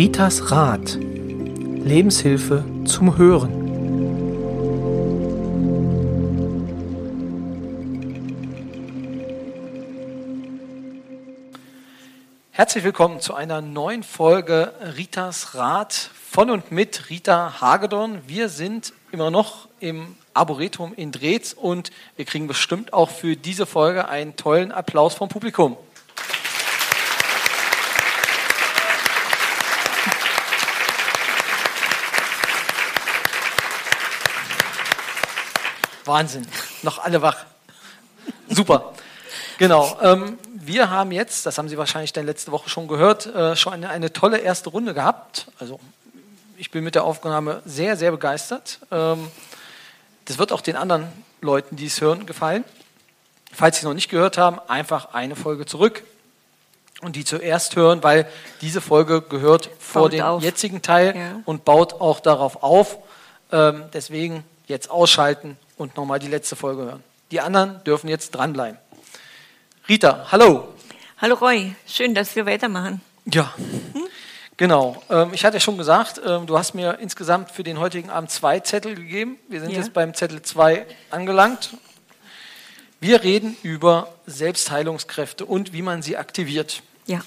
Ritas Rat. Lebenshilfe zum Hören. Herzlich willkommen zu einer neuen Folge Ritas Rat von und mit Rita Hagedorn. Wir sind immer noch im Arboretum in Drehz und wir kriegen bestimmt auch für diese Folge einen tollen Applaus vom Publikum. Wahnsinn, noch alle wach. Super. Genau. Ähm, wir haben jetzt, das haben Sie wahrscheinlich dann letzte Woche schon gehört, äh, schon eine, eine, tolle erste Runde gehabt. Also ich bin mit der Aufnahme sehr, sehr begeistert. Ähm, das wird auch den anderen Leuten, die es hören, gefallen. Falls Sie es noch nicht gehört haben, einfach eine Folge zurück und die zuerst hören, weil diese Folge gehört vor dem auf. jetzigen Teil ja. und baut auch darauf auf. Ähm, deswegen jetzt ausschalten und nochmal die letzte Folge hören. Die anderen dürfen jetzt dranbleiben. Rita, hallo. Hallo Roy, schön, dass wir weitermachen. Ja, hm? genau. Ähm, ich hatte ja schon gesagt, ähm, du hast mir insgesamt für den heutigen Abend zwei Zettel gegeben. Wir sind ja. jetzt beim Zettel 2 angelangt. Wir reden über Selbstheilungskräfte und wie man sie aktiviert. Ja.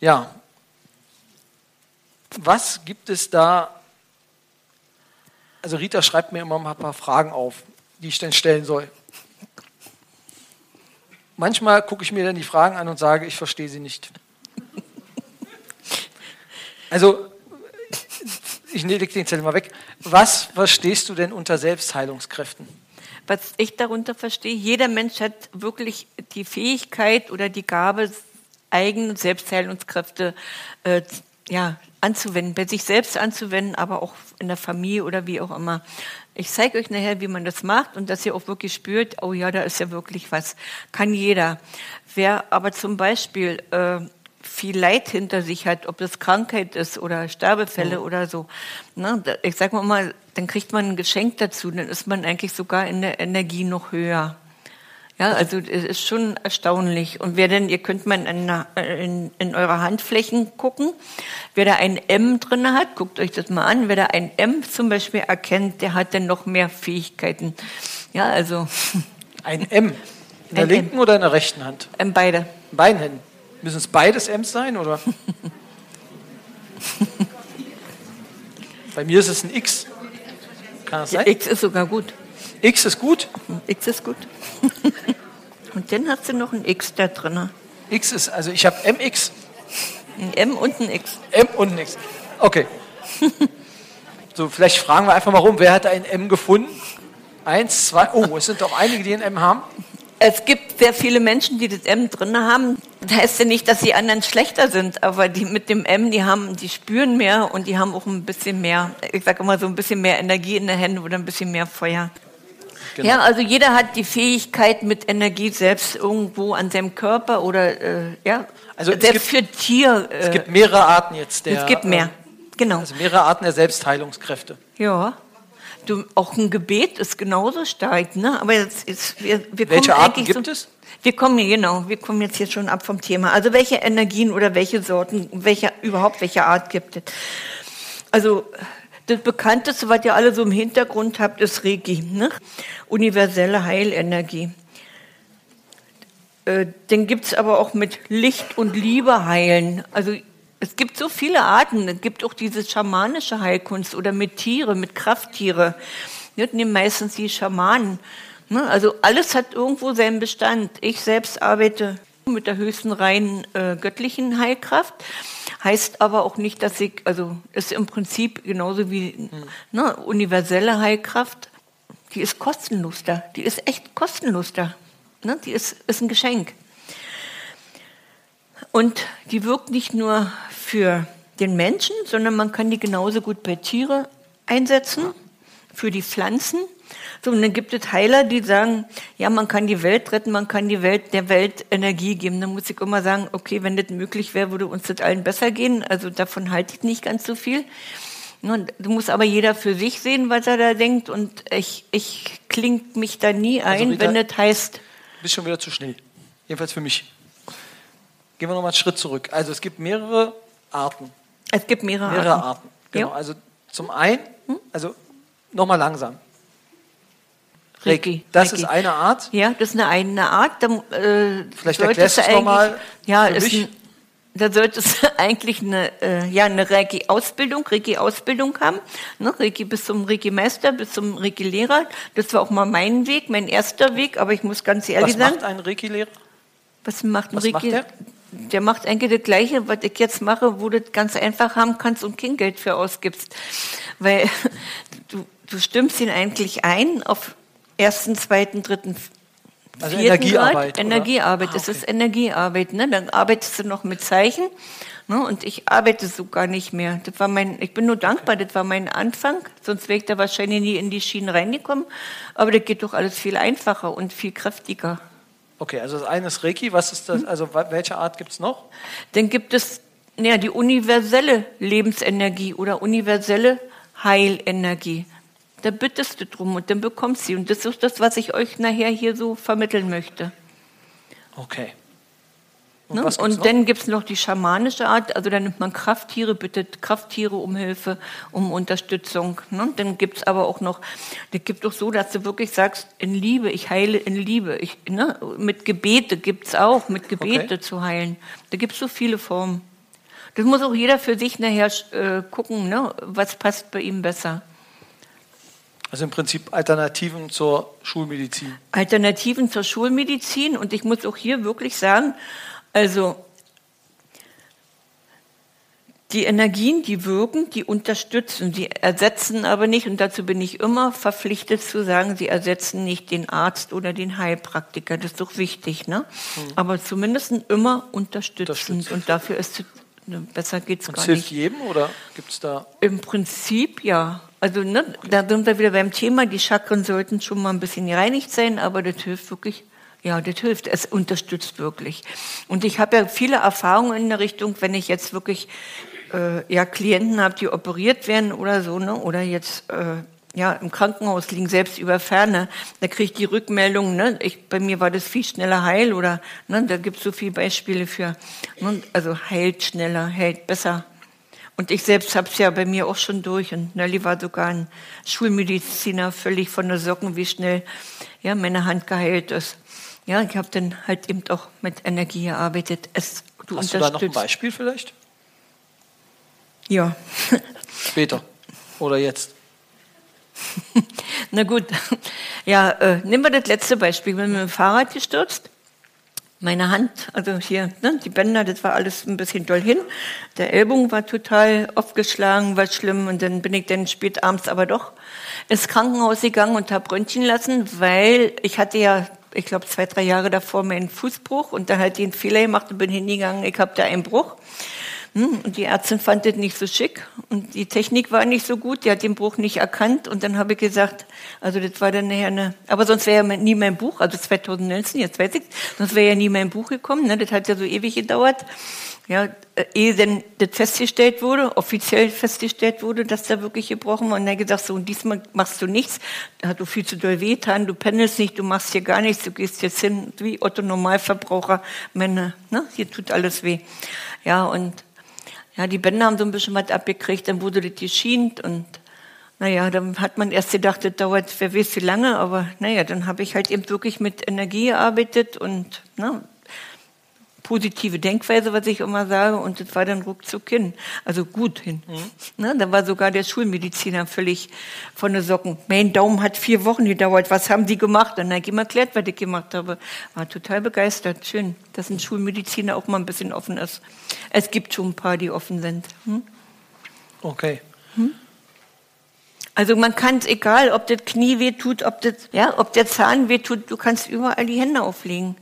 Ja. Was gibt es da also Rita schreibt mir immer ein paar Fragen auf, die ich dann stellen soll. Manchmal gucke ich mir dann die Fragen an und sage, ich verstehe sie nicht. Also, ich lege den Zettel mal weg. Was verstehst du denn unter Selbstheilungskräften? Was ich darunter verstehe, jeder Mensch hat wirklich die Fähigkeit oder die Gabe, eigene Selbstheilungskräfte äh, ja, anzuwenden, bei sich selbst anzuwenden, aber auch in der Familie oder wie auch immer. Ich zeige euch nachher, wie man das macht und dass ihr auch wirklich spürt, oh ja, da ist ja wirklich was. Kann jeder. Wer aber zum Beispiel äh, viel Leid hinter sich hat, ob das Krankheit ist oder Sterbefälle mhm. oder so, ne, ich sag mal, dann kriegt man ein Geschenk dazu, dann ist man eigentlich sogar in der Energie noch höher. Ja, also es ist schon erstaunlich. Und wer denn, ihr könnt mal in, in, in eure Handflächen gucken, wer da ein M drin hat, guckt euch das mal an. Wer da ein M zum Beispiel erkennt, der hat dann noch mehr Fähigkeiten. Ja, also. Ein M? In der linken M. oder in der rechten Hand? Ähm, beide. In beiden Händen. Müssen es beides M's sein, oder? Bei mir ist es ein X. Kann das sein? Ja, X ist sogar gut. X ist gut? X ist gut. und dann hast du noch ein X da drin. X ist, also ich habe MX. Ein M und ein X. M und ein X. Okay. so, vielleicht fragen wir einfach mal rum, wer hat ein M gefunden? Eins, zwei, oh, es sind doch einige, die ein M haben. Es gibt sehr viele Menschen, die das M drin haben. Das heißt ja nicht, dass die anderen schlechter sind, aber die mit dem M, die haben, die spüren mehr und die haben auch ein bisschen mehr, ich sage immer so ein bisschen mehr Energie in den Händen oder ein bisschen mehr Feuer. Genau. Ja, also jeder hat die Fähigkeit, mit Energie selbst irgendwo an seinem Körper oder äh, ja, also selbst gibt, für Tier. Äh, es gibt mehrere Arten jetzt der. Es gibt mehr, äh, genau. Also mehrere Arten der Selbstheilungskräfte. Ja. Du, auch ein Gebet ist genauso stark, ne? Aber jetzt ist, wir, wir Welche Arten gibt so, es? Wir kommen genau, wir kommen jetzt hier schon ab vom Thema. Also welche Energien oder welche Sorten, welche, überhaupt welche Art gibt es? Also das bekannteste, was ihr alle so im Hintergrund habt, ist Reiki, ne? universelle Heilenergie. Äh, den gibt's aber auch mit Licht und Liebe heilen. Also es gibt so viele Arten. Es gibt auch diese schamanische Heilkunst oder mit Tiere, mit Krafttiere. Das nehmen meistens die Schamanen. Ne? Also alles hat irgendwo seinen Bestand. Ich selbst arbeite mit der höchsten reinen äh, göttlichen Heilkraft. Heißt aber auch nicht, dass ich, also ist im Prinzip genauso wie hm. ne, universelle Heilkraft, die ist kostenlos da. Die ist echt kostenlos da. Ne, die ist, ist ein Geschenk. Und die wirkt nicht nur für den Menschen, sondern man kann die genauso gut bei Tieren einsetzen, für die Pflanzen so, und dann gibt es Heiler, die sagen, ja, man kann die Welt retten, man kann die Welt, der Welt Energie geben. Dann muss ich immer sagen, okay, wenn das möglich wäre, würde uns das allen besser gehen. Also davon halte ich nicht ganz so viel. Du musst aber jeder für sich sehen, was er da denkt. Und ich, ich kling mich da nie also ein, also Rita, wenn das heißt. Du bist schon wieder zu schnell. Jedenfalls für mich. Gehen wir nochmal einen Schritt zurück. Also es gibt mehrere Arten. Es gibt mehrere, Mehrere Arten. Arten. Genau. Ja. Also zum einen, also nochmal langsam. Reiki. Das Reiki. ist eine Art. Ja, das ist eine, eine Art. Da, äh, Vielleicht sollte erklärst es du es noch mal Ja, für ist mich. ein, da sollte es eigentlich eine, äh, ja, eine Reiki-Ausbildung, Reiki-Ausbildung haben. Ne? Reiki bis zum Reiki-Meister, bis zum Reiki-Lehrer. Das war auch mal mein Weg, mein erster Weg. Aber ich muss ganz ehrlich Was sagen, macht ein Reiki-Lehrer? was macht ein was Reiki? macht der? Der macht eigentlich das Gleiche, was ich jetzt mache, wo du das ganz einfach haben kannst und kein Geld für ausgibst. Weil du, du stimmst ihn eigentlich ein auf ersten, zweiten, dritten, Also vierten Energiearbeit, Grad. Energiearbeit. Ah, okay. ist Energiearbeit. Ne? Dann arbeitest du noch mit Zeichen. Ne? Und ich arbeite so gar nicht mehr. Das war mein, ich bin nur dankbar, das war mein Anfang. Sonst wäre ich da wahrscheinlich nie in die Schienen reingekommen. Aber das geht doch alles viel einfacher und viel kräftiger. Okay, also das eine ist Reiki. Was ist Hm? das? Also wa- welche Art gibt es noch? Dann gibt es ja, die universelle Lebensenergie oder universelle Heilenergie. Da bittest du drum und dann bekommst du sie. Und das ist das, was ich euch nachher hier so vermitteln möchte. Okay. Und Ne? Und noch? dann gibt es noch die schamanische Art, also da nimmt man Krafttiere, bittet Krafttiere um Hilfe, um Unterstützung. Ne? Dann gibt es aber auch noch, das gibt auch so, dass du wirklich sagst, in Liebe, ich heile in Liebe. Ich, ne? Mit Gebete gibt es auch, mit Gebete Okay. zu heilen. Da gibt es so viele Formen. Das muss auch jeder für sich nachher äh, gucken, ne? was passt bei ihm besser. Also im Prinzip Alternativen zur Schulmedizin. Alternativen zur Schulmedizin. Und ich muss auch hier wirklich sagen, also die Energien, die wirken, die unterstützen, die ersetzen aber nicht. Und dazu bin ich immer verpflichtet zu sagen, sie ersetzen nicht den Arzt oder den Heilpraktiker. Das ist doch wichtig, ne? Aber zumindest immer unterstützend. Unterstützend. Und dafür ist besser geht's Und gar es nicht. hilft jedem oder gibt es da? Im Prinzip ja. Also ne, da sind wir wieder beim Thema, die Chakren sollten schon mal ein bisschen gereinigt sein, aber das hilft wirklich, ja, das hilft, es unterstützt wirklich. Und ich habe ja viele Erfahrungen in der Richtung, wenn ich jetzt wirklich äh, ja, Klienten habe, die operiert werden oder so, ne, oder jetzt äh, ja, im Krankenhaus liegen, selbst über Ferne, da kriege ich die Rückmeldung, ne, ich, bei mir war das viel schneller heil oder ne, da gibt es so viele Beispiele für, ne, also heilt schneller, hält besser. Und ich selbst habe es ja bei mir auch schon durch. Und Nelly war sogar ein Schulmediziner, völlig von der Socken, wie schnell ja, meine Hand geheilt ist. Ja, ich habe dann halt eben auch mit Energie gearbeitet. Es, du Hast du da noch ein. Beispiel vielleicht? Ja. Später oder jetzt? Na gut. Ja, äh, nehmen wir das letzte Beispiel. Ich bin mit dem Fahrrad gestürzt. Meine Hand, also hier, ne, die Bänder, das war alles ein bisschen doll hin. Der Ellbogen war total aufgeschlagen, war schlimm. Und dann bin ich dann spät abends aber doch ins Krankenhaus gegangen und habe Röntgen lassen, weil ich hatte ja, ich glaube, zwei, drei Jahre davor meinen Fußbruch und dann halt den Fehler gemacht und bin hingegangen, ich habe da einen Bruch. Hm, Und die Ärztin fand das nicht so schick und die Technik war nicht so gut, die hat den Bruch nicht erkannt und dann habe ich gesagt, also das war dann nachher eine, aber sonst wäre ja nie mein Buch, also 2019, jetzt weiß ich, sonst wäre ja nie mein Buch gekommen, ne? das hat ja so ewig gedauert, ja, äh, ehe denn das festgestellt wurde, offiziell festgestellt wurde, dass da wirklich gebrochen war und dann gesagt, so und diesmal machst du nichts, da hat du viel zu doll wehtan, du pendelst nicht, du machst hier gar nichts, du gehst jetzt hin, wie Otto Normalverbraucher, meine, ne? hier tut alles weh. Ja, und ja, die Bänder haben so ein bisschen was abgekriegt, dann wurde das geschient und naja, dann hat man erst gedacht, das dauert wer weiß wie lange, aber naja, dann habe ich halt eben wirklich mit Energie gearbeitet und na, positive Denkweise, was ich immer sage, und das war dann ruckzuck hin. Also gut hin. Na, da war sogar der Schulmediziner völlig von den Socken. Mein Daumen hat vier Wochen gedauert. Was haben Sie gemacht? Und dann habe ich ihm erklärt, was ich gemacht habe. War total begeistert. Schön, dass ein Schulmediziner auch mal ein bisschen offen ist. Es gibt schon ein paar, die offen sind. Hm? Okay. Also man kann es, egal, ob das Knie weh tut, ob, das, ja, ob der Zahn weh tut, du kannst überall die Hände auflegen.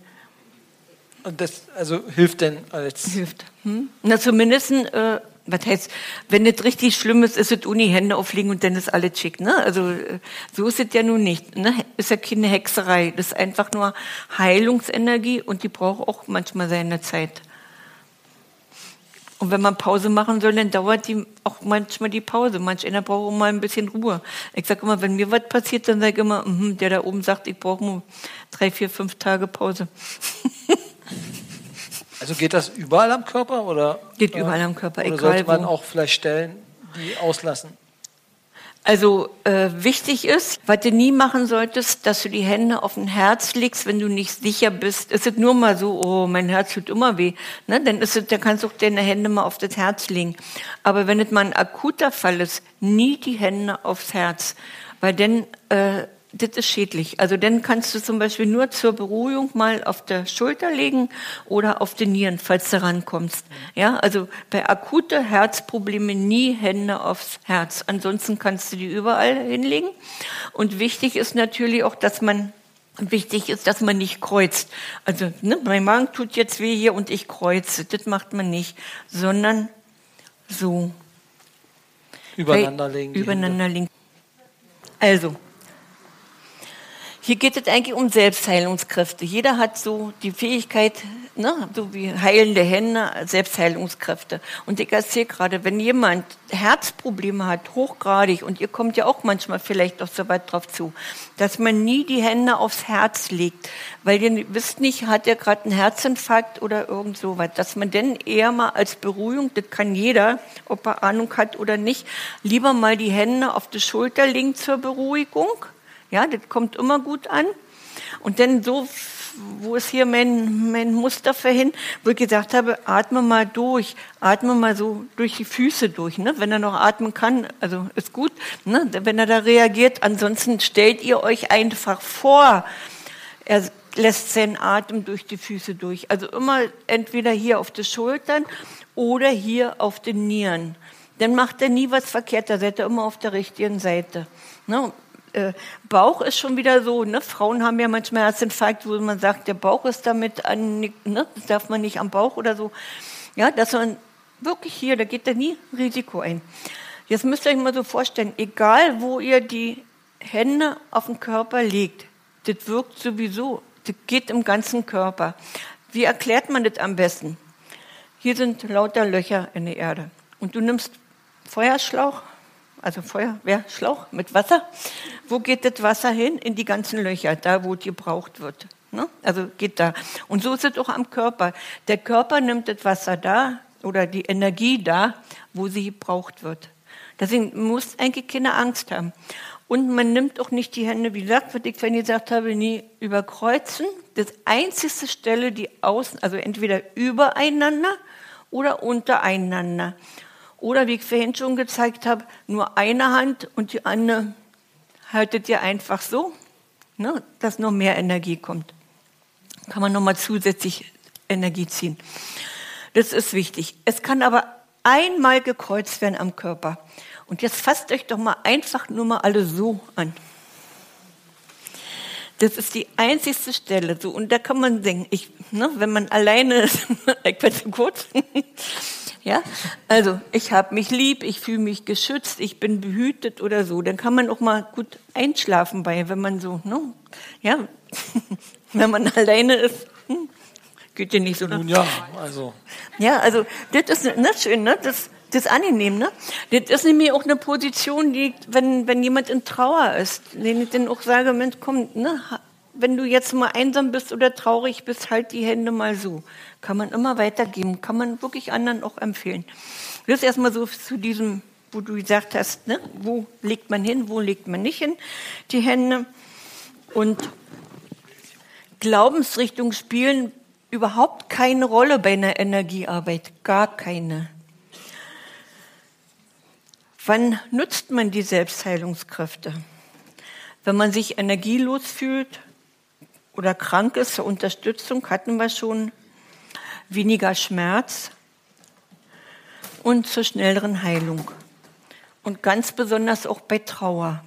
Und das also hilft denn als Hilft. Hm? Na, zumindest, äh, was heißt, wenn das richtig schlimm ist, ist es Uni Hände auflegen und dann ist alles schick. Ne? Also äh, so ist es ja nun nicht. Ne? Ist ja keine Hexerei. Das ist einfach nur Heilungsenergie und die braucht auch manchmal seine Zeit. Und wenn man Pause machen soll, dann dauert die auch manchmal die Pause. Manch einer braucht auch mal ein bisschen Ruhe. Ich sage immer, wenn mir was passiert, dann sage ich immer, mhm, der da oben sagt, ich brauche nur drei, vier, fünf Tage Pause. Also geht das überall am Körper oder? Geht überall am Körper, oder egal sollte man wo. auch vielleicht Stellen, die auslassen? Also äh, wichtig ist, was du nie machen solltest, dass du die Hände auf ein Herz legst, wenn du nicht sicher bist. Ist es nur mal so, oh, mein Herz tut immer weh, ne? dann, ist es, dann kannst du auch deine Hände mal auf das Herz legen. Aber wenn es mal ein akuter Fall ist, nie die Hände aufs Herz, weil dann äh, das ist schädlich. Also dann kannst du zum Beispiel nur zur Beruhigung mal auf der Schulter legen oder auf den Nieren, falls du rankommst. Ja, also bei akute Herzproblemen nie Hände aufs Herz. Ansonsten kannst du die überall hinlegen. Und wichtig ist natürlich auch, dass man Wichtig ist, dass man nicht kreuzt. Also, ne, mein Magen tut jetzt weh hier und ich kreuze. Das macht man nicht, sondern so. Übereinander legen. Übereinander legen. Also, hier geht es eigentlich um Selbstheilungskräfte. Jeder hat so die Fähigkeit, ne, so wie heilende Hände, Selbstheilungskräfte. Und ich erzähle gerade, wenn jemand Herzprobleme hat, hochgradig, und ihr kommt ja auch manchmal vielleicht auch so weit drauf zu, dass man nie die Hände aufs Herz legt, weil ihr wisst nicht, hat er gerade einen Herzinfarkt oder irgend so was, dass man denn eher mal als Beruhigung, das kann jeder, ob er Ahnung hat oder nicht, lieber mal die Hände auf die Schulter legen zur Beruhigung ja, das kommt immer gut an. Und dann so, wo ist hier mein, mein Muster vorhin, wo ich gesagt habe, atme mal durch, atme mal so durch die Füße durch, ne? wenn er noch atmen kann, also ist gut, ne? wenn er da reagiert. Ansonsten stellt ihr euch einfach vor, er lässt seinen Atem durch die Füße durch. Also immer entweder hier auf die Schultern oder hier auf den Nieren. Dann macht er nie was verkehrt, da seid ihr immer auf der richtigen Seite. Ne? Äh, Bauch ist schon wieder so, ne? Frauen haben ja manchmal Herzinfarkt, wo man sagt, der Bauch ist damit an, ne? Das darf man nicht am Bauch oder so. Ja, dass man wirklich hier, da geht da nie Risiko ein. Jetzt müsst ihr euch mal so vorstellen, egal wo ihr die Hände auf den Körper legt, das wirkt sowieso, das geht im ganzen Körper. Wie erklärt man das am besten? Hier sind lauter Löcher in der Erde. Und du nimmst Feuerschlauch, also Feuerwehrschlauch mit Wasser. Wo geht das Wasser hin? In die ganzen Löcher, da wo es gebraucht wird. Ne? Also geht da. Und so ist es auch am Körper. Der Körper nimmt das Wasser da oder die Energie da, wo sie gebraucht wird. Deswegen muss eigentlich keine Angst haben. Und man nimmt auch nicht die Hände, wie gesagt, was ich gesagt habe, nie überkreuzen. Das einzigste Stelle, die außen, also entweder übereinander oder untereinander. Oder wie ich vorhin schon gezeigt habe, nur eine Hand und die andere haltet ihr einfach so, ne, dass noch mehr Energie kommt. Kann man nochmal zusätzlich Energie ziehen. Das ist wichtig. Es kann aber einmal gekreuzt werden am Körper. Und jetzt fasst euch doch mal einfach nur mal alle so an. Das ist die einzigste Stelle. So, und da kann man denken, ich, ne, wenn man alleine ist, ich werde zu kurz. Ja, also ich habe mich lieb, ich fühle mich geschützt, ich bin behütet oder so. Dann kann man auch mal gut einschlafen bei, wenn man so, ne? Ja, wenn man alleine ist, hm, geht ja nicht so. Nun ja, also. Ja, also das ist ne, schön, ne? Das, das ist angenehm, ne? Das ist nämlich auch eine Position, die, wenn, wenn jemand in Trauer ist, den ich dann auch sage, Mensch, komm, ne? Wenn du jetzt mal einsam bist oder traurig bist, halt die Hände mal so. Kann man immer weitergeben, kann man wirklich anderen auch empfehlen. Das ist erstmal so zu diesem, wo du gesagt hast, ne? wo legt man hin, wo legt man nicht hin, die Hände. Und Glaubensrichtungen spielen überhaupt keine Rolle bei einer Energiearbeit, gar keine. Wann nutzt man die Selbstheilungskräfte? Wenn man sich energielos fühlt oder krank ist, zur Unterstützung hatten wir schon weniger Schmerz und zur schnelleren Heilung. Und ganz besonders auch bei Trauer.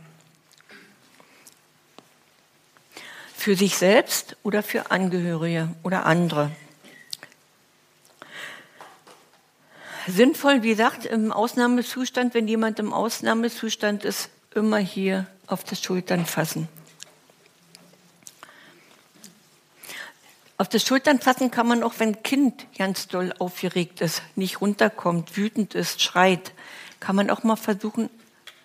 Für sich selbst oder für Angehörige oder andere. Sinnvoll, wie gesagt, im Ausnahmezustand, wenn jemand im Ausnahmezustand ist, immer hier auf die Schultern fassen. Auf die Schultern fassen kann man auch, wenn ein Kind ganz doll aufgeregt ist, nicht runterkommt, wütend ist, schreit, kann man auch mal versuchen,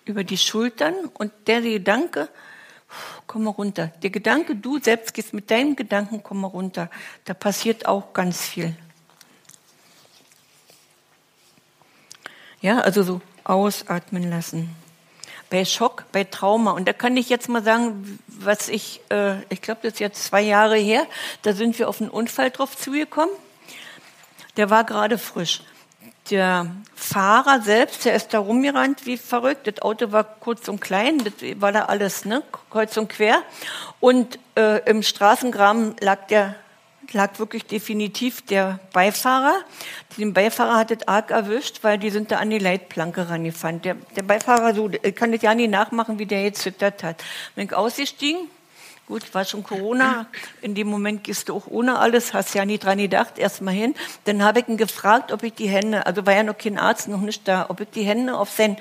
über die Schultern und der Gedanke, komm mal runter. Der Gedanke, du selbst gehst mit deinen Gedanken, komm mal runter. Da passiert auch ganz viel. Ja, also so ausatmen lassen. Bei Schock, bei Trauma. Und da kann ich jetzt mal sagen, was ich, äh, ich glaube, das ist jetzt zwei Jahre her, da sind wir auf einen Unfall drauf zugekommen. Der war gerade frisch. Der Fahrer selbst, der ist da rumgerannt wie verrückt. Das Auto war kurz und klein, das war da alles, ne, kreuz und quer. Und äh, im Straßengraben lag der lag wirklich definitiv der Beifahrer. Den Beifahrer hat es arg erwischt, weil die sind da an die Leitplanke rangefahren. Der, der Beifahrer, so, ich kann das ja nicht nachmachen, wie der jetzt zittert hat. Bin ich ausgestiegen, gut, war schon Corona, in dem Moment gehst du auch ohne alles, hast ja nie dran gedacht, erstmal hin. Dann habe ich ihn gefragt, ob ich die Hände, also war ja noch kein Arzt, noch nicht da, ob ich die Hände auf seinen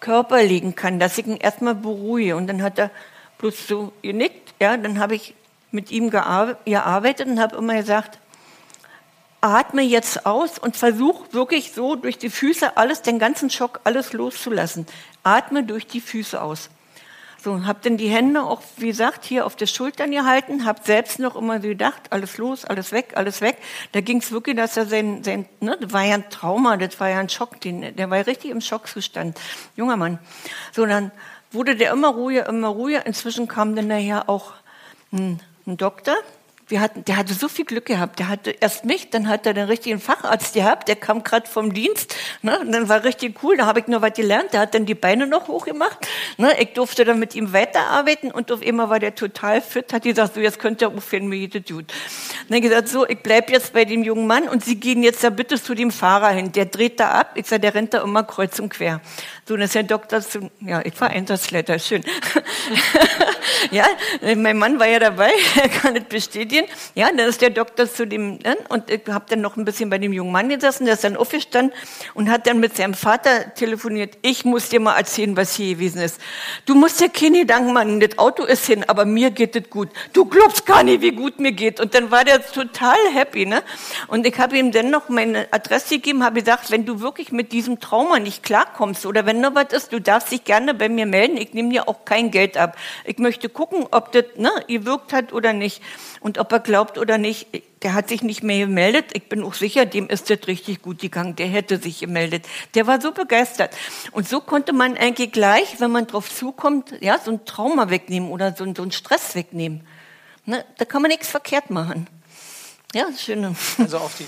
Körper legen kann, dass ich ihn erstmal beruhige. Und dann hat er bloß so genickt, ja, dann habe ich mit ihm gearbeitet und habe immer gesagt, atme jetzt aus und versuch wirklich so durch die Füße alles, den ganzen Schock, alles loszulassen. Atme durch die Füße aus. So, habe dann die Hände auch, wie gesagt, hier auf der Schultern gehalten, habe selbst noch immer so gedacht, alles los, alles weg, alles weg. Da ging es wirklich, dass er sein, sein ne, das war ja ein Trauma, das war ja ein Schock, den, der war ja richtig im Schockzustand, junger Mann. So, dann wurde der immer ruhiger, immer ruhiger. Inzwischen kam dann nachher auch ein ein Doktor, wir hatten, der hatte so viel Glück gehabt. Der hatte erst mich, dann hat er den richtigen Facharzt gehabt. Der kam gerade vom Dienst. Ne? Und dann war richtig cool. Da habe ich noch was gelernt. Der hat dann die Beine noch hochgemacht. Ne? Ich durfte dann mit ihm weiterarbeiten und auf einmal war der total fit. Hat gesagt, so jetzt könnt ihr aufhören, mir geht gut. Dann gesagt, so ich bleib jetzt bei dem jungen Mann und Sie gehen jetzt da bitte zu dem Fahrer hin. Der dreht da ab. Ich sage, der rennt da immer kreuz und quer. So, dann ist der Doktor zu, ja, ich war Einsatzleiter, schön. ja, mein Mann war ja dabei, er kann es bestätigen. Ja, dann ist der Doktor zu dem, ne, und ich habe dann noch ein bisschen bei dem jungen Mann gesessen, der ist dann aufgestanden und hat dann mit seinem Vater telefoniert. Ich muss dir mal erzählen, was hier gewesen ist. Du musst dir keine Gedanken machen, das Auto ist hin, aber mir geht es gut. Du glaubst gar nicht, wie gut mir geht. Und dann war der total happy, ne? Und ich habe ihm dann noch meine Adresse gegeben, habe gesagt, wenn du wirklich mit diesem Trauma nicht klarkommst oder wenn noch was ist, du darfst dich gerne bei mir melden. Ich nehme dir auch kein Geld ab. Ich möchte gucken, ob das ne, gewirkt hat oder nicht. Und ob er glaubt oder nicht. Der hat sich nicht mehr gemeldet. Ich bin auch sicher, dem ist das richtig gut gegangen. Der hätte sich gemeldet. Der war so begeistert. Und so konnte man eigentlich gleich, wenn man drauf zukommt, ja, so ein Trauma wegnehmen oder so, so einen Stress wegnehmen. Ne, da kann man nichts verkehrt machen. Ja, schön. Also auf die,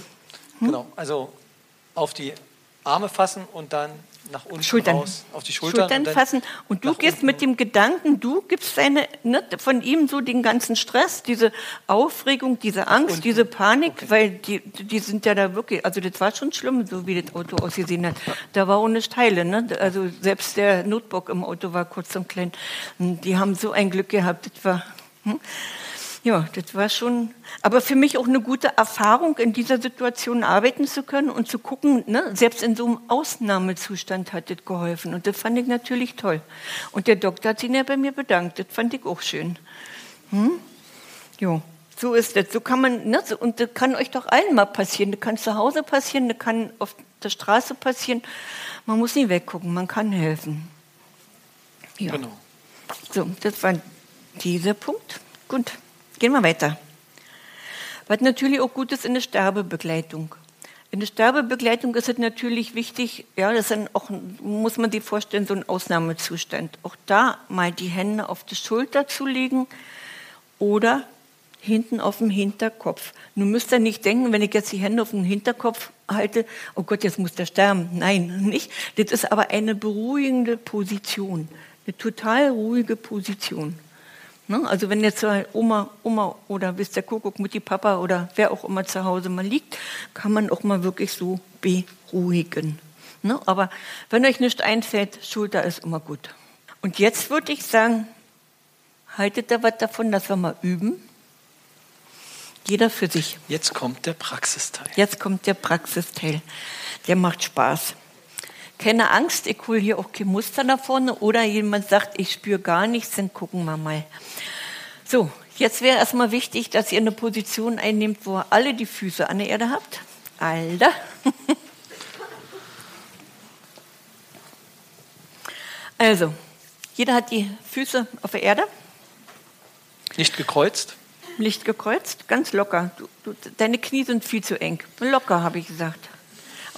genau, also auf die Arme fassen und dann nach unten Schultern. raus, auf die Schultern. Schultern und fassen. Und du gehst unten. mit dem Gedanken, du gibst seine, ne, von ihm so den ganzen Stress, diese Aufregung, diese Angst, diese Panik, okay. weil die, die sind ja da wirklich, also das war schon schlimm, so wie das Auto ausgesehen hat. Da war ohne Teile, ne? Also selbst der Notebook im Auto war kurz und klein. Die haben so ein Glück gehabt, das war, hm? Ja, das war schon, aber für mich auch eine gute Erfahrung, in dieser Situation arbeiten zu können und zu gucken, ne, selbst in so einem Ausnahmezustand hat das geholfen. Und das fand ich natürlich toll. Und der Doktor hat sich ja bei mir bedankt. Das fand ich auch schön. Hm? Jo, so ist das. So kann man, ne, so, und das kann euch doch allen mal passieren. Das kann zu Hause passieren, das kann auf der Straße passieren. Man muss nicht weggucken, man kann helfen. Ja. Genau. So, das war dieser Punkt. Gut. Gehen wir weiter. Was natürlich auch gut ist in der Sterbebegleitung. In der Sterbebegleitung ist es natürlich wichtig, ja, das ist auch, muss man sich vorstellen, so ein Ausnahmezustand. Auch da mal die Hände auf die Schulter zu legen oder hinten auf dem Hinterkopf. Nun müsst ihr nicht denken, wenn ich jetzt die Hände auf dem Hinterkopf halte, oh Gott, jetzt muss der sterben. Nein, nicht. Das ist aber eine beruhigende Position. Eine total ruhige Position. Ne? Also wenn jetzt Oma, Oma oder wisst der Kuckuck, Mutti, Papa oder wer auch immer zu Hause mal liegt, kann man auch mal wirklich so beruhigen. Ne? Aber wenn euch nicht einfällt, Schulter ist immer gut. Und jetzt würde ich sagen, haltet da was davon, dass wir mal üben. Jeder für sich. Jetzt kommt der Praxisteil. Jetzt kommt der Praxisteil. Der macht Spaß keine Angst, ich hole hier auch kein Muster nach vorne. Oder jemand sagt, ich spüre gar nichts, dann gucken wir mal. So, jetzt wäre erstmal wichtig, dass ihr eine Position einnehmt, wo ihr alle die Füße an der Erde habt. Alter. Also, jeder hat die Füße auf der Erde. Nicht gekreuzt? Nicht gekreuzt, ganz locker. Du, du, deine Knie sind viel zu eng. Locker, habe ich gesagt.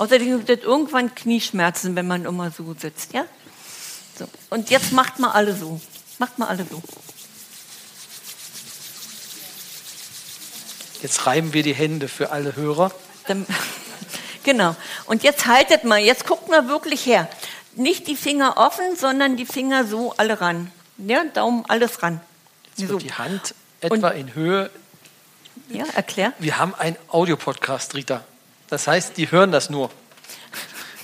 Außerdem wird irgendwann Knieschmerzen, wenn man immer so sitzt, ja? So. Und jetzt macht mal alle so. Macht mal alle so. Jetzt reiben wir die Hände für alle Hörer. Dann, genau. Und jetzt haltet mal, jetzt guckt mal wirklich her. Nicht die Finger offen, sondern die Finger so alle ran. Ja, Daumen alles ran. Jetzt wird die Hand etwa Und, in Höhe. Ja, erklär. Wir haben einen Audiopodcast, Rita. Das heißt, die hören das nur.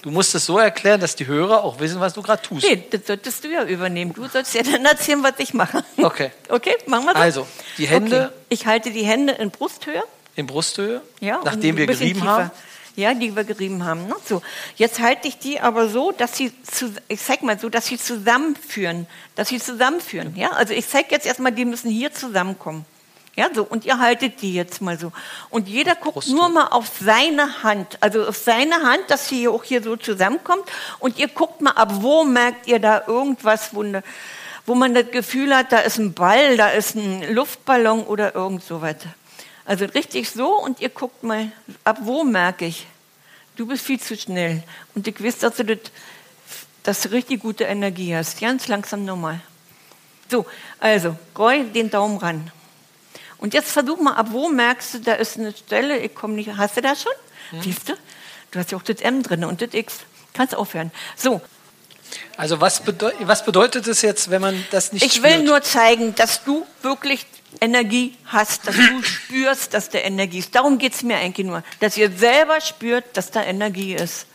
Du musst es so erklären, dass die Hörer auch wissen, was du gerade tust. Nee, das solltest du ja übernehmen. Du sollst ja dann erzählen, was ich mache. Okay. Okay, machen wir so. Also, die Hände. Okay. Ich halte die Hände in Brusthöhe. In Brusthöhe? Ja. Nachdem wir gerieben tiefer. haben? Ja, die wir gerieben haben. Ne? So, jetzt halte ich die aber so, dass sie, zu, ich zeig mal so, dass sie zusammenführen, dass sie zusammenführen. Ja, also ich zeige jetzt erstmal, die müssen hier zusammenkommen. Ja, so, und ihr haltet die jetzt mal so. Und jeder guckt Brust. nur mal auf seine Hand, also auf seine Hand, dass sie auch hier so zusammenkommt. Und ihr guckt mal, ab wo merkt ihr da irgendwas, wo, ne, wo man das Gefühl hat, da ist ein Ball, da ist ein Luftballon oder irgend so weiter. Also richtig so und ihr guckt mal, ab wo merke ich, du bist viel zu schnell. Und ich weiß, dass du, das, dass du richtig gute Energie hast. Ganz langsam nochmal. So, also, roll den Daumen ran. Und jetzt versuch mal, ab wo merkst du, da ist eine Stelle, ich komme nicht, hast du das schon? Hm. Siehst du? Du hast ja auch das M drin und das X. Kannst aufhören. So. Also was, bedeu was bedeutet es jetzt, wenn man das nicht Ich spürt? will nur zeigen, dass du wirklich Energie hast, dass du spürst, dass da Energie ist. Darum geht es mir eigentlich nur, dass ihr selber spürt, dass da Energie ist.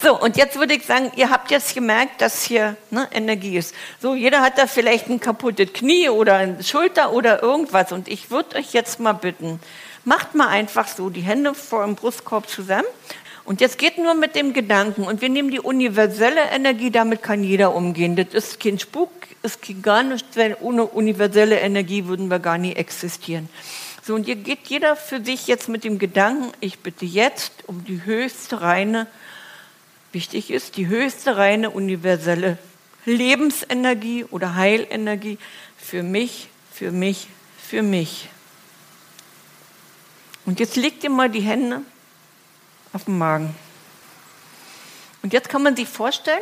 So, und jetzt würde ich sagen, ihr habt jetzt gemerkt, dass hier ne, Energie ist. So, jeder hat da vielleicht ein kaputtes Knie oder eine Schulter oder irgendwas. Und ich würde euch jetzt mal bitten, macht mal einfach so die Hände vor dem Brustkorb zusammen. Und jetzt geht nur mit dem Gedanken. Und wir nehmen die universelle Energie, damit kann jeder umgehen. Das ist kein Spuk, ist gar nichts, weil ohne universelle Energie würden wir gar nie existieren. So, und hier geht jeder für sich jetzt mit dem Gedanken, ich bitte jetzt um die höchste reine Wichtig ist die höchste reine universelle Lebensenergie oder Heilenergie für mich, für mich, für mich. Und jetzt legt ihr mal die Hände auf den Magen. Und jetzt kann man sich vorstellen,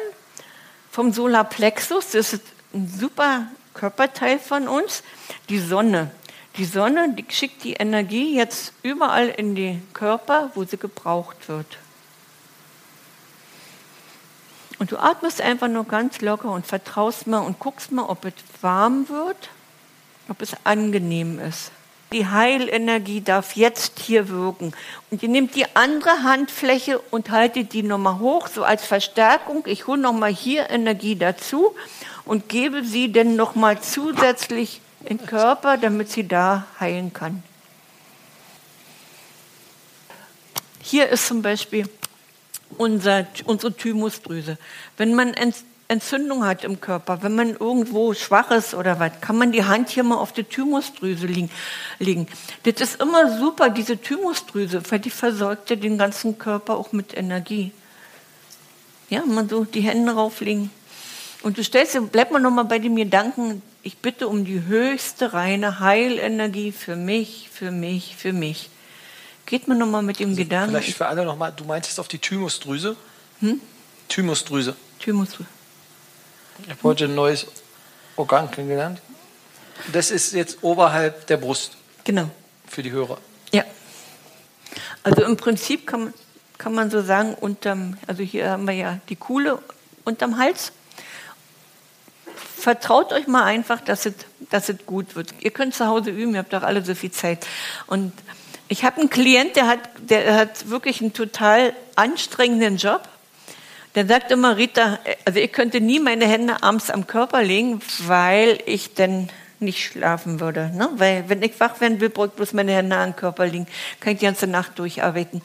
vom Solarplexus, das ist ein super Körperteil von uns, die Sonne. Die Sonne die schickt die Energie jetzt überall in den Körper, wo sie gebraucht wird. Und du atmest einfach nur ganz locker und vertraust mal und guckst mal, ob es warm wird, ob es angenehm ist. Die Heilenergie darf jetzt hier wirken. Und ihr nehmt die andere Handfläche und haltet die nochmal hoch, so als Verstärkung. Ich hole nochmal hier Energie dazu und gebe sie dann nochmal zusätzlich in den Körper, damit sie da heilen kann. Hier ist zum Beispiel unser, unsere Thymusdrüse. Wenn man Entzündung hat im Körper, wenn man irgendwo schwach ist oder was, kann man die Hand hier mal auf die Thymusdrüse legen. Das ist immer super, diese Thymusdrüse, weil die versorgt ja den ganzen Körper auch mit Energie. Ja, man so die Hände rauflegen. Und du stellst bleib mal nochmal bei dem Gedanken, ich bitte um die höchste reine Heilenergie für mich, für mich, für mich. Geht man nochmal mit dem also Gedanken. Vielleicht für alle nochmal, du meintest auf die Thymusdrüse? Hm? Thymusdrüse. Thymusdrüse. Ich habe heute ein neues Organ kennengelernt. Das ist jetzt oberhalb der Brust. Genau. Für die Hörer. Ja. Also im Prinzip kann, kann man so sagen, unterm, also hier haben wir ja die Kuhle unterm Hals. Vertraut euch mal einfach, dass es, dass es gut wird. Ihr könnt zu Hause üben, ihr habt doch alle so viel Zeit. Und ich habe einen Klient, der hat, der hat wirklich einen total anstrengenden Job. Der sagt immer, Rita, also ich könnte nie meine Hände abends am Körper legen, weil ich dann nicht schlafen würde. Ne? Weil wenn ich wach werden will, brauche ich bloß meine Hände am Körper liegen. Kann ich die ganze Nacht durcharbeiten.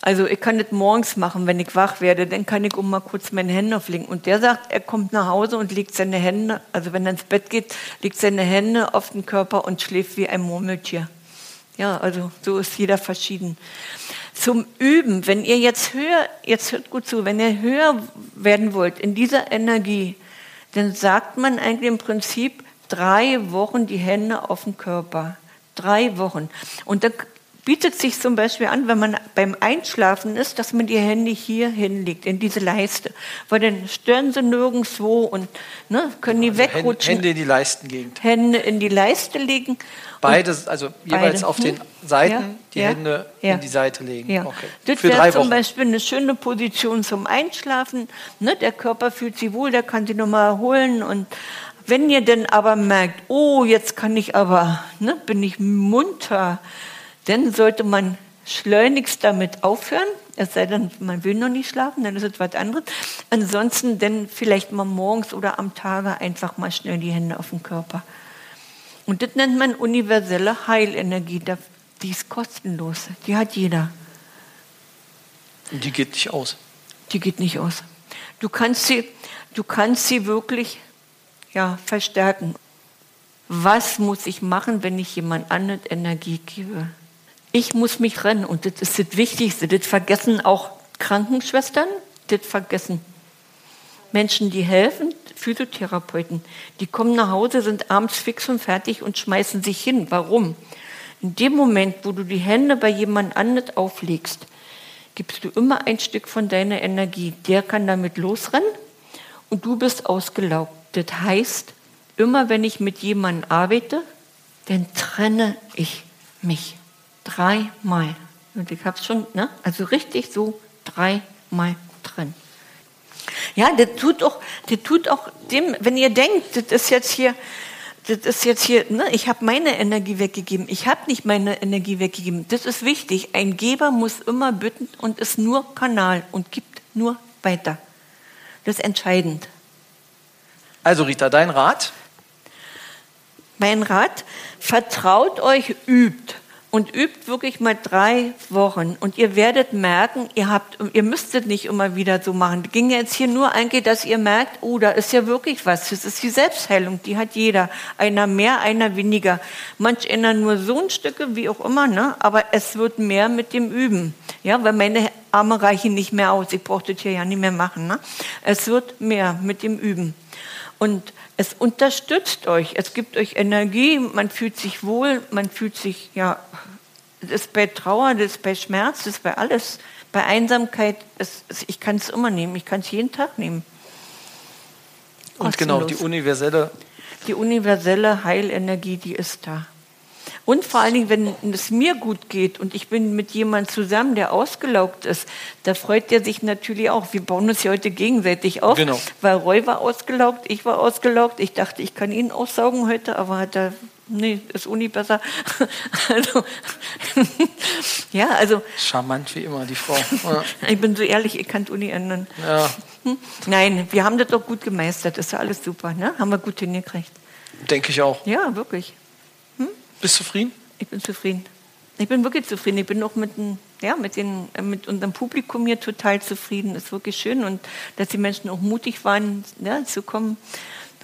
Also ich kann das morgens machen, wenn ich wach werde, dann kann ich um mal kurz meine Hände auflegen. Und der sagt, er kommt nach Hause und legt seine Hände, also wenn er ins Bett geht, legt seine Hände auf den Körper und schläft wie ein Murmeltier. Ja, also so ist jeder verschieden. Zum Üben, wenn ihr jetzt höher, jetzt hört gut zu, wenn ihr höher werden wollt in dieser Energie, dann sagt man eigentlich im Prinzip drei Wochen die Hände auf den Körper. Drei Wochen. Und da bietet sich zum Beispiel an, wenn man beim Einschlafen ist, dass man die Hände hier hinlegt, in diese Leiste. Weil dann stören sie nirgendwo und ne, können die Also wegrutschen. Hände in die Leistengegend. Hände in die Leiste legen. Beide, also jeweils Beide. auf den? Seiten Ja, die ja, Hände ja. in die Seite legen. Ja. Okay. Das wäre zum. Beispiel eine schöne Position zum Einschlafen. Ne? Der Körper fühlt sich wohl, der kann sich nochmal erholen. Und wenn ihr dann aber merkt, oh, jetzt kann ich aber, ne, bin ich munter, dann sollte man schleunigst damit aufhören. Es sei denn, man will noch nicht schlafen, dann ist es was anderes. Ansonsten dann vielleicht mal morgens oder am Tage einfach mal schnell die Hände auf den Körper. Und das nennt man universelle Heilenergie. Die ist kostenlos. Die hat jeder. Und die geht nicht aus. Die geht nicht aus. Du kannst sie, du kannst sie wirklich ja, verstärken. Was muss ich machen, wenn ich jemand anderen Energie gebe? Ich muss mich rennen und das ist das Wichtigste. Das vergessen auch Krankenschwestern, das vergessen Menschen, die helfen, Physiotherapeuten, die kommen nach Hause, sind abends fix und fertig und schmeißen sich hin. Warum? In dem Moment, wo du die Hände bei jemand anderem auflegst, gibst du immer ein Stück von deiner Energie. Der kann damit losrennen und du bist ausgelaugt. Das heißt, immer wenn ich mit jemandem arbeite, dann trenne ich mich. Dreimal. Und ich hab's schon, ne? Also richtig so dreimal trennen. Ja, das tut auch, das tut auch dem, wenn ihr denkt, das ist jetzt hier, das ist jetzt hier, ne, ich habe meine Energie weggegeben, ich habe nicht meine Energie weggegeben. Das ist wichtig. Ein Geber muss immer bitten und ist nur Kanal und gibt nur weiter. Das ist entscheidend. Also Rita, dein Rat? Mein Rat, vertraut euch, übt. Und übt wirklich mal drei Wochen. Und ihr werdet merken, ihr habt, ihr müsstet nicht immer wieder so machen. Ging jetzt hier nur eigentlich, dass ihr merkt, oh, da ist ja wirklich was. Das ist die Selbstheilung, die hat jeder. Einer mehr, einer weniger. Manch einer nur so ein Stücke, wie auch immer, ne? Aber es wird mehr mit dem Üben. Ja, weil meine Arme reichen nicht mehr aus. Ich brauche das hier ja nicht mehr machen, ne? Es wird mehr mit dem Üben. Und es unterstützt euch, es gibt euch Energie, man fühlt sich wohl, man fühlt sich, ja, das ist bei Trauer, das ist bei Schmerz, das ist bei alles. Bei Einsamkeit, es, ich kann es immer nehmen, ich kann es jeden Tag nehmen. Und genau, die universelle Die universelle Heilenergie, die ist da. Und vor allen Dingen, wenn es mir gut geht und ich bin mit jemandem zusammen, der ausgelaugt ist, da freut der sich natürlich auch. Wir bauen uns ja heute gegenseitig auf, Genau. weil Roy war ausgelaugt, ich war ausgelaugt. Ich dachte, ich kann ihn aussaugen heute, aber hat er, nee, ist Uni besser. Also, ja, also charmant wie immer, die Frau. Ich bin so ehrlich, ihr könnt Uni ändern. Ja, Hm? Nein, wir haben das doch gut gemeistert, ist ja alles super, ne? Haben wir gut hingekriegt. denke ich auch. Ja, wirklich. Bist du zufrieden? Ich bin zufrieden. Ich bin wirklich zufrieden. Ich bin auch mit, den, ja, mit, den, äh, mit unserem Publikum hier total zufrieden. Das ist wirklich schön und dass die Menschen auch mutig waren, ja, zu kommen.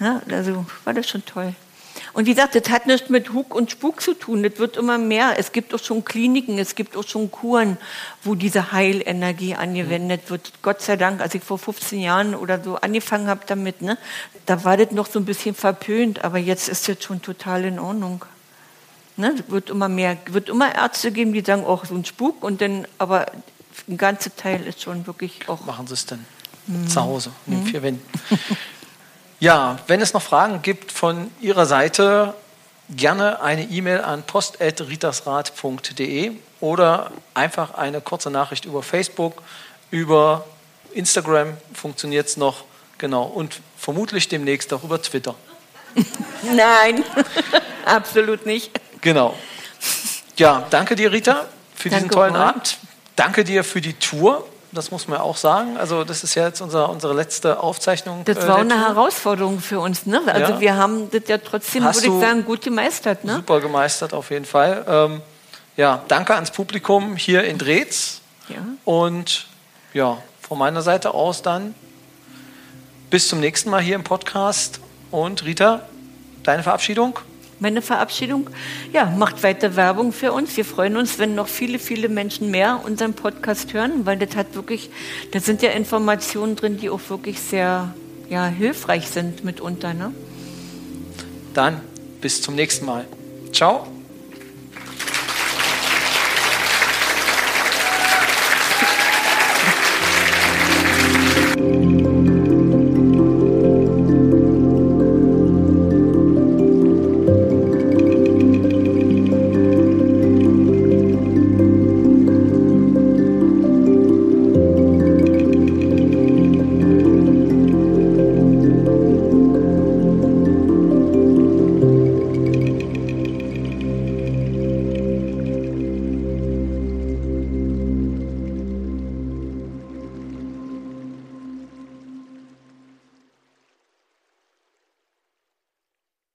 Ja, also war das schon toll. Und wie gesagt, das hat nichts mit Hug und Spuk zu tun. Das wird immer mehr. Es gibt auch schon Kliniken, es gibt auch schon Kuren, wo diese Heilenergie angewendet wird. Gott sei Dank, als ich vor 15 Jahren oder so angefangen habe damit, ne, da war das noch so ein bisschen verpönt, aber jetzt ist das schon total in Ordnung. Ne, es wird immer mehr, wird immer Ärzte geben, die sagen, auch so ein Spuk und dann, aber ein ganzer Teil ist schon wirklich auch. Machen Sie es denn Mhm. zu Hause, in den vier Wänden. ja, wenn es noch Fragen gibt von Ihrer Seite, gerne eine E-Mail an post.ritasrat.de oder einfach eine kurze Nachricht über Facebook, über Instagram funktioniert es noch, genau, und vermutlich demnächst auch über Twitter. Nein, absolut nicht. Genau. Ja, danke dir, Rita, für diesen Danke, tollen Roy. Abend. Danke dir für die Tour. Das muss man auch sagen. Also, das ist ja jetzt unser, unsere letzte Aufzeichnung. Das äh, war eine Tour. Herausforderung für uns. Ne? Also Ja. wir haben das ja trotzdem, Hast würde ich sagen, gut gemeistert. Ne? Super gemeistert, auf jeden Fall. Ähm, ja, danke ans Publikum hier in Drehz. Ja. Und ja, von meiner Seite aus dann bis zum nächsten Mal hier im Podcast. Und Rita, deine Verabschiedung? Meine Verabschiedung, ja, macht weiter Werbung für uns. Wir freuen uns, wenn noch viele, viele Menschen mehr unseren Podcast hören, weil das hat wirklich, da sind ja Informationen drin, die auch wirklich sehr ja, hilfreich sind mitunter. Ne? Dann bis zum nächsten Mal. Ciao.